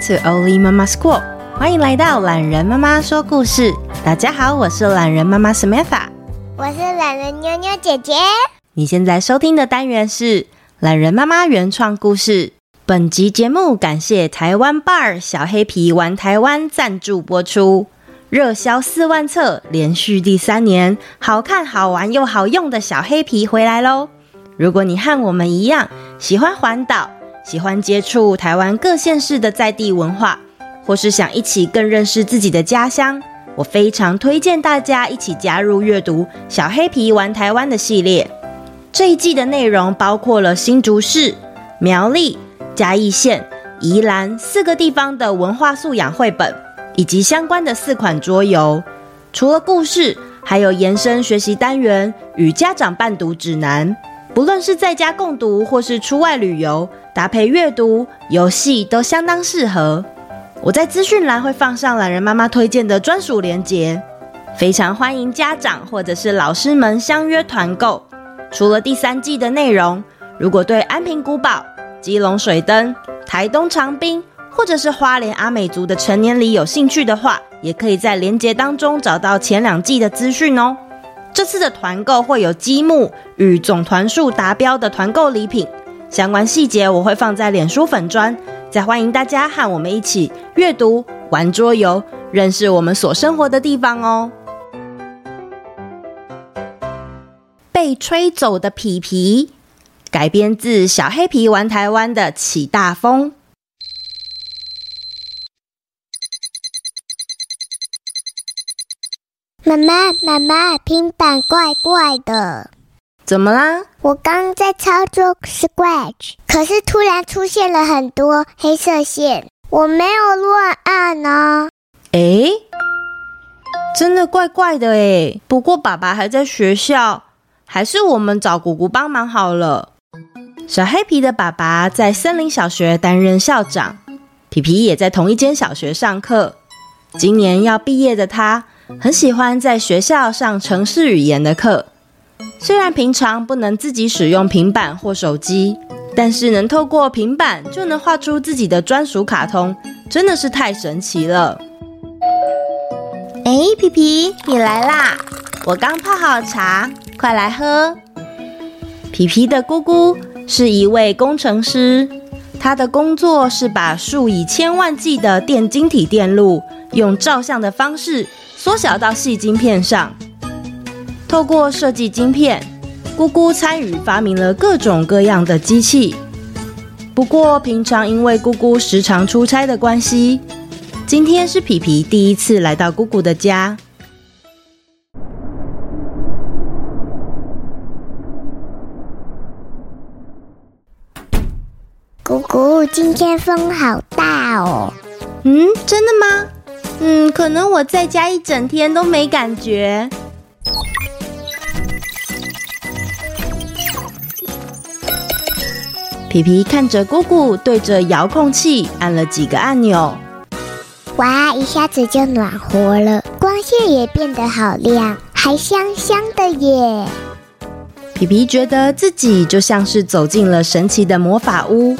To Oli Mama School，欢迎来到懒人妈妈说故事。大家好，我是懒人妈妈 Samantha，我是懒人妞妞姐姐。你现在收听的单元是懒人妈妈原创故事。本集节目感谢台湾 Bar 小黑皮玩台湾赞助播出。热销四万册，连续第三年，好看、好玩又好用的小黑皮回来喽！如果你和我们一样喜欢环岛，喜欢接触台湾各县市的在地文化，或是想一起更认识自己的家乡，我非常推荐大家一起加入阅读《小黑皮玩台湾》的系列。这一季的内容包括了新竹市、苗栗、嘉义县、宜兰四个地方的文化素养绘本。以及相关的四款桌游，除了故事，还有延伸学习单元与家长伴读指南。不论是在家共读，或是出外旅游，搭配阅读游戏都相当适合。我在资讯栏会放上懒人妈妈推荐的专属链接，非常欢迎家长或者是老师们相约团购。除了第三季的内容，如果对安平古堡、基隆水灯、台东长滨，或者是花莲阿美族的成年礼有兴趣的话，也可以在链接当中找到前两季的资讯哦。这次的团购会有积木与总团数达标的团购礼品，相关细节我会放在脸书粉专，再欢迎大家和我们一起阅读、玩桌游，认识我们所生活的地方哦。被吹走的皮皮，改编自小黑皮玩台湾的起大风。妈妈，妈妈，平板怪怪的，怎么啦？我刚在操作 Scratch，可是突然出现了很多黑色线，我没有乱按呢。诶，真的怪怪的诶。不过爸爸还在学校，还是我们找姑姑帮忙好了。小黑皮的爸爸在森林小学担任校长，皮皮也在同一间小学上课。今年要毕业的他。很喜欢在学校上城市语言的课，虽然平常不能自己使用平板或手机，但是能透过平板就能画出自己的专属卡通，真的是太神奇了。哎，皮皮，你来啦！我刚泡好茶，快来喝。皮皮的姑姑是一位工程师，她的工作是把数以千万计的电晶体电路用照相的方式。缩小到细晶片上，透过设计晶片，姑姑参与发明了各种各样的机器。不过，平常因为姑姑时常出差的关系，今天是皮皮第一次来到姑姑的家。姑姑，今天风好大哦。嗯，真的吗？嗯，可能我在家一整天都没感觉。皮皮看着姑姑对着遥控器按了几个按钮，哇，一下子就暖和了，光线也变得好亮，还香香的耶。皮皮觉得自己就像是走进了神奇的魔法屋。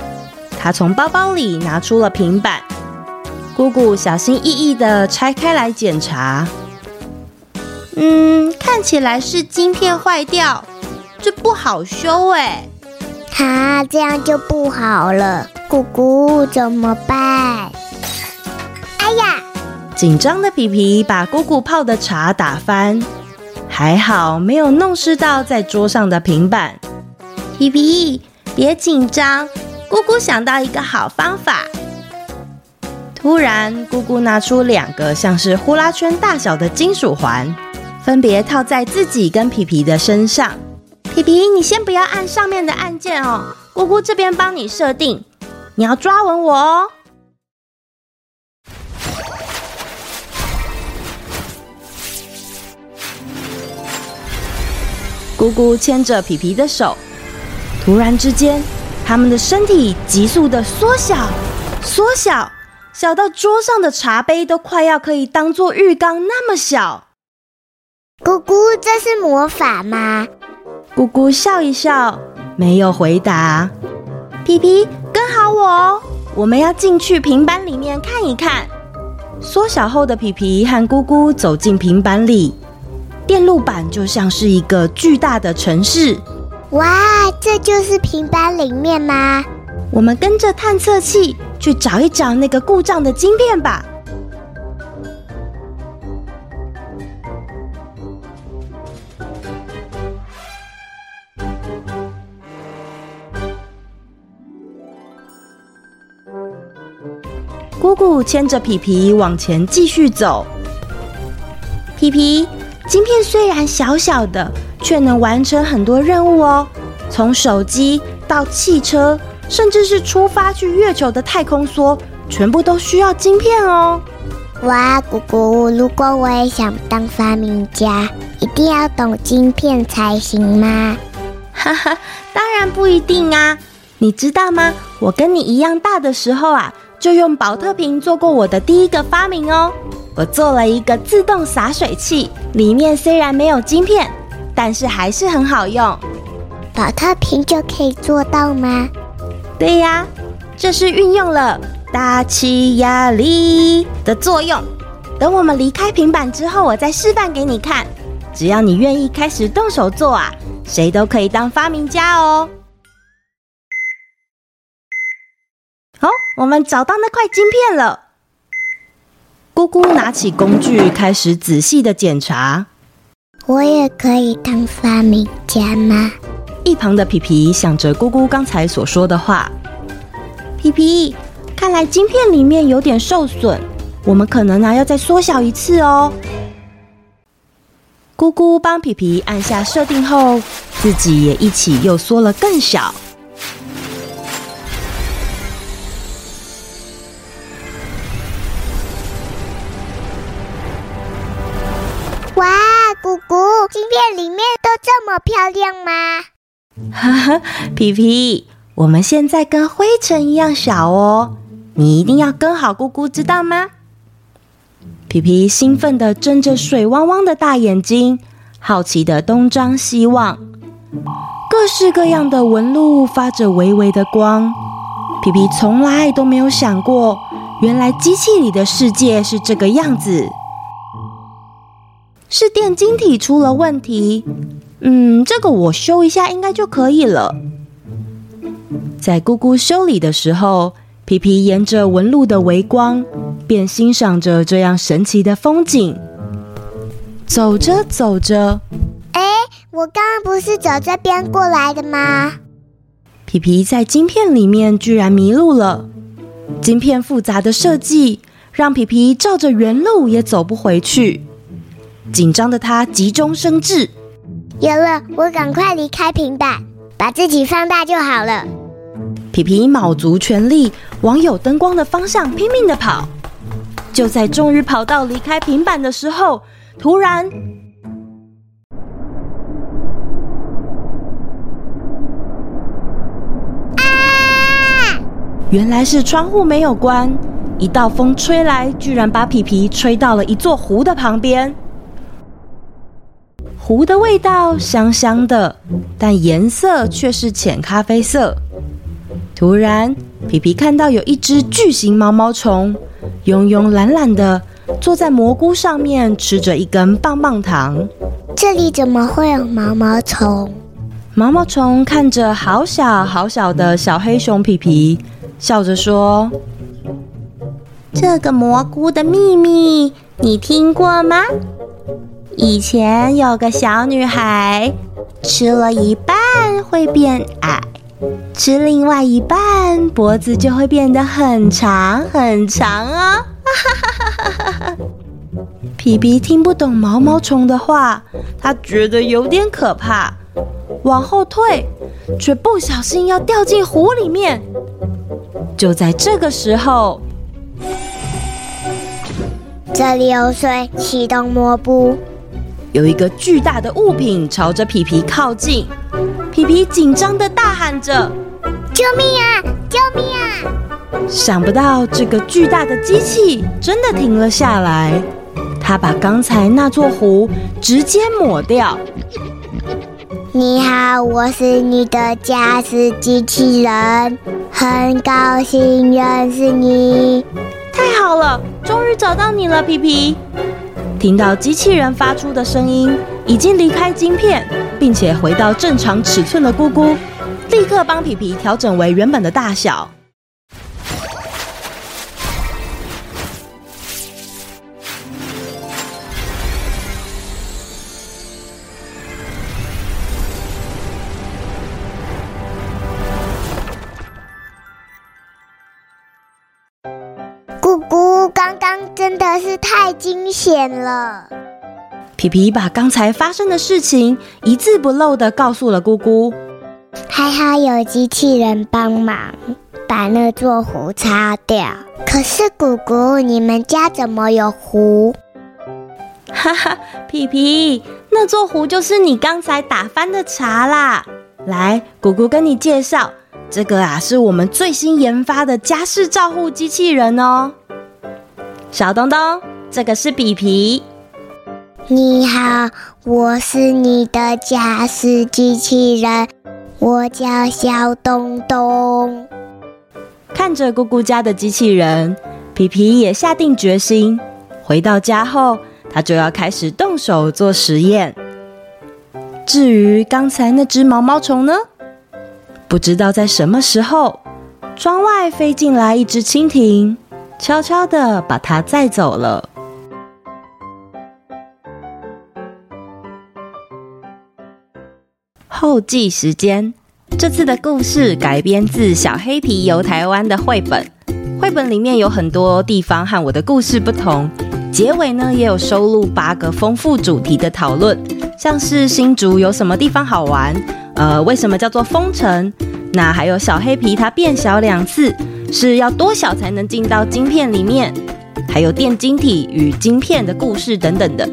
他从包包里拿出了平板。姑姑小心翼翼地拆开来检查，嗯，看起来是晶片坏掉，这不好修哎。哈，这样就不好了，姑姑怎么办？哎呀！紧张的皮皮把姑姑泡的茶打翻，还好没有弄湿到在桌上的平板。皮皮，别紧张，姑姑想到一个好方法。突然，姑姑拿出两个像是呼啦圈大小的金属环，分别套在自己跟皮皮的身上。皮皮，你先不要按上面的按键哦，姑姑这边帮你设定。你要抓稳我哦。姑姑牵着皮皮的手，突然之间，他们的身体急速的缩小，缩小。小到桌上的茶杯都快要可以当做浴缸那么小。姑姑，这是魔法吗？姑姑笑一笑，没有回答。皮皮，跟好我哦，我们要进去平板里面看一看。缩小后的皮皮和姑姑走进平板里，电路板就像是一个巨大的城市。哇，这就是平板里面吗？我们跟着探测器去找一找那个故障的晶片吧。姑姑牵着皮皮往前继续走。皮皮，晶片虽然小小的，却能完成很多任务哦。从手机到汽车，甚至是出发去月球的太空梭，全部都需要晶片哦。哇，姑姑，如果我也想当发明家，一定要懂晶片才行吗？哈哈，当然不一定啊。你知道吗？我跟你一样大的时候啊。就用宝特瓶做过我的第一个发明哦，我做了一个自动洒水器，里面虽然没有晶片，但是还是很好用。宝特瓶就可以做到吗？对呀，这是运用了大气压力的作用。等我们离开平板之后，我再示范给你看。只要你愿意开始动手做啊，谁都可以当发明家哦。哦，我们找到那块晶片了。姑姑拿起工具，开始仔细的检查。我也可以当发明家吗？一旁的皮皮想着姑姑刚才所说的话。皮皮，看来晶片里面有点受损，我们可能还要再缩小一次哦。姑姑帮皮皮按下设定后，自己也一起又缩了更小。哇姑姑，晶片里面都这么漂亮吗？哈 哈，皮皮，我们现在跟灰尘一样小哦，你一定要跟好姑姑，知道吗？皮皮兴奋地睁着水汪汪的大眼睛，好奇地东张西望，各式各样的纹路发着微微的光。皮皮从来都没有想过，原来机器里的世界是这个样子。是电晶体出了问题，嗯，这个我修一下应该就可以了。在姑姑修理的时候，皮皮沿着纹路的微光，便欣赏着这样神奇的风景。走着走着，哎，我刚刚不是走这边过来的吗？皮皮在晶片里面居然迷路了。晶片复杂的设计让皮皮照着原路也走不回去。紧张的他急中生智，有了，我赶快离开平板，把自己放大就好了。皮皮卯足全力往有灯光的方向拼命的跑。就在终于跑到离开平板的时候，突然，啊！原来是窗户没有关，一道风吹来，居然把皮皮吹到了一座湖的旁边。湖的味道香香的，但颜色却是浅咖啡色。突然，皮皮看到有一只巨型毛毛虫，慵慵懒懒的坐在蘑菇上面，吃着一根棒棒糖。这里怎么会有毛毛虫？毛毛虫看着好小好小的小黑熊皮皮，笑着说：“这个蘑菇的秘密，你听过吗？”以前有个小女孩，吃了一半会变矮，吃另外一半脖子就会变得很长很长哦。皮皮听不懂毛毛虫的话，他觉得有点可怕，往后退，却不小心要掉进湖里面。就在这个时候，这里有水，启动抹布。有一个巨大的物品朝着皮皮靠近，皮皮紧张的大喊着：“救命啊！救命啊！”想不到这个巨大的机器真的停了下来，它把刚才那座湖直接抹掉。你好，我是你的驾驶机器人，很高兴认识你。太好了，终于找到你了，皮皮。听到机器人发出的声音，已经离开晶片，并且回到正常尺寸的姑姑，立刻帮皮皮调整为原本的大小。惊险了！皮皮把刚才发生的事情一字不漏的告诉了姑姑。还好有机器人帮忙把那座湖擦掉。可是姑姑，你们家怎么有湖？哈哈，皮皮，那座湖就是你刚才打翻的茶啦。来，姑姑跟你介绍，这个啊是我们最新研发的家事照护机器人哦。小东东，这个是皮皮。你好，我是你的驾驶机器人，我叫小东东。看着姑姑家的机器人，皮皮也下定决心，回到家后，他就要开始动手做实验。至于刚才那只毛毛虫呢？不知道在什么时候，窗外飞进来一只蜻蜓。悄悄地把它载走了。后记时间：这次的故事改编自《小黑皮游台湾》的绘本。绘本里面有很多地方和我的故事不同，结尾呢也有收录八个丰富主题的讨论，像是新竹有什么地方好玩，呃，为什么叫做风城？那还有小黑皮它变小两次。是要多小才能进到晶片里面？还有电晶体与晶片的故事等等的。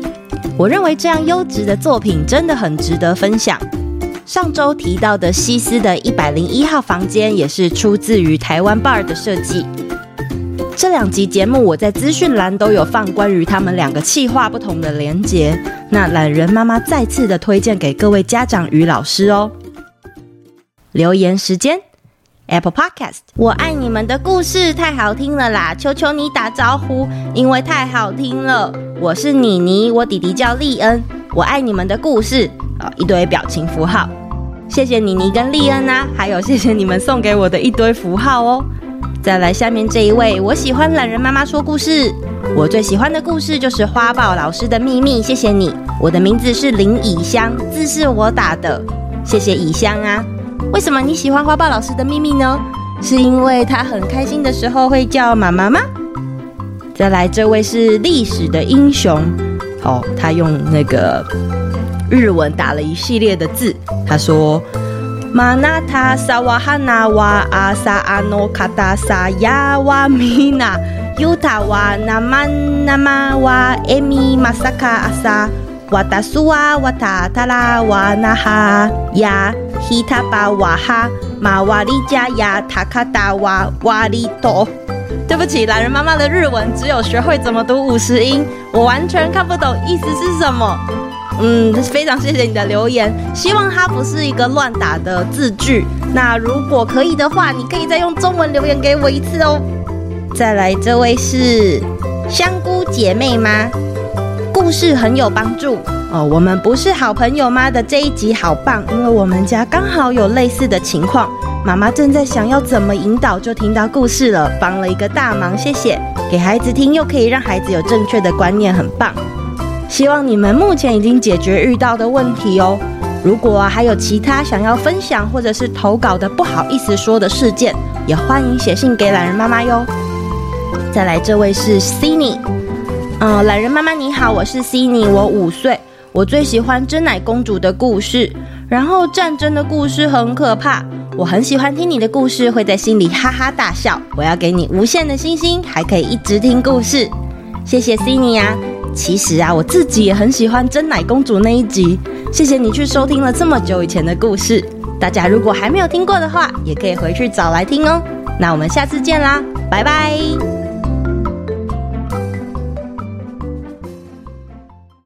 我认为这样优质的作品真的很值得分享。上周提到的西斯的一百零一号房间也是出自于台湾 Bar 的设计。这两集节目我在资讯栏都有放关于他们两个企划不同的连结。那懒人妈妈再次的推荐给各位家长与老师哦。留言时间。Apple Podcast，我爱你们的故事太好听了啦！求求你打招呼，因为太好听了。我是妮妮，我弟弟叫利恩。我爱你们的故事啊，一堆表情符号。谢谢妮妮跟利恩啊，还有谢谢你们送给我的一堆符号哦。再来下面这一位，我喜欢懒人妈妈说故事。我最喜欢的故事就是花豹老师的秘密。谢谢你，我的名字是林以香，字是我打的。谢谢以香啊。为什么你喜欢花豹老师的秘密呢？是因为他很开心的时候会叫妈妈吗？再来，这位是历史的英雄，哦，他用那个日文打了一系列的字。他说：“马纳塔萨瓦哈纳瓦阿萨阿诺卡达萨亚瓦米纳尤塔瓦纳曼纳玛瓦艾米马萨卡阿萨瓦达苏瓦瓦塔塔拉瓦纳哈亚。”希塔巴瓦哈马瓦里加亚塔卡达瓦瓦里多，对不起，榄仁妈妈的日文只有学会怎么读五十音，我完全看不懂意思是什么。嗯，非常谢谢你的留言，希望它不是一个乱打的字句。那如果可以的话，你可以再用中文留言给我一次哦。再来，这位是香菇姐妹吗？故事很有帮助。哦，我们不是好朋友吗的这一集好棒，因为我们家刚好有类似的情况，妈妈正在想要怎么引导，就听到故事了，帮了一个大忙，谢谢。给孩子听又可以让孩子有正确的观念，很棒。希望你们目前已经解决遇到的问题哦。如果还有其他想要分享或者是投稿的不好意思说的事件，也欢迎写信给懒人妈妈哟。再来，这位是 Cindy，嗯，懒人妈妈你好，我是 Cindy，我五岁。我最喜欢珍奶公主的故事，然后战争的故事很可怕。我很喜欢听你的故事，会在心里哈哈大笑。我要给你无限的星星，还可以一直听故事。谢谢 Cindy 啊！其实啊，我自己也很喜欢真奶公主那一集。谢谢你去收听了这么久以前的故事。大家如果还没有听过的话，也可以回去找来听哦。那我们下次见啦，拜拜。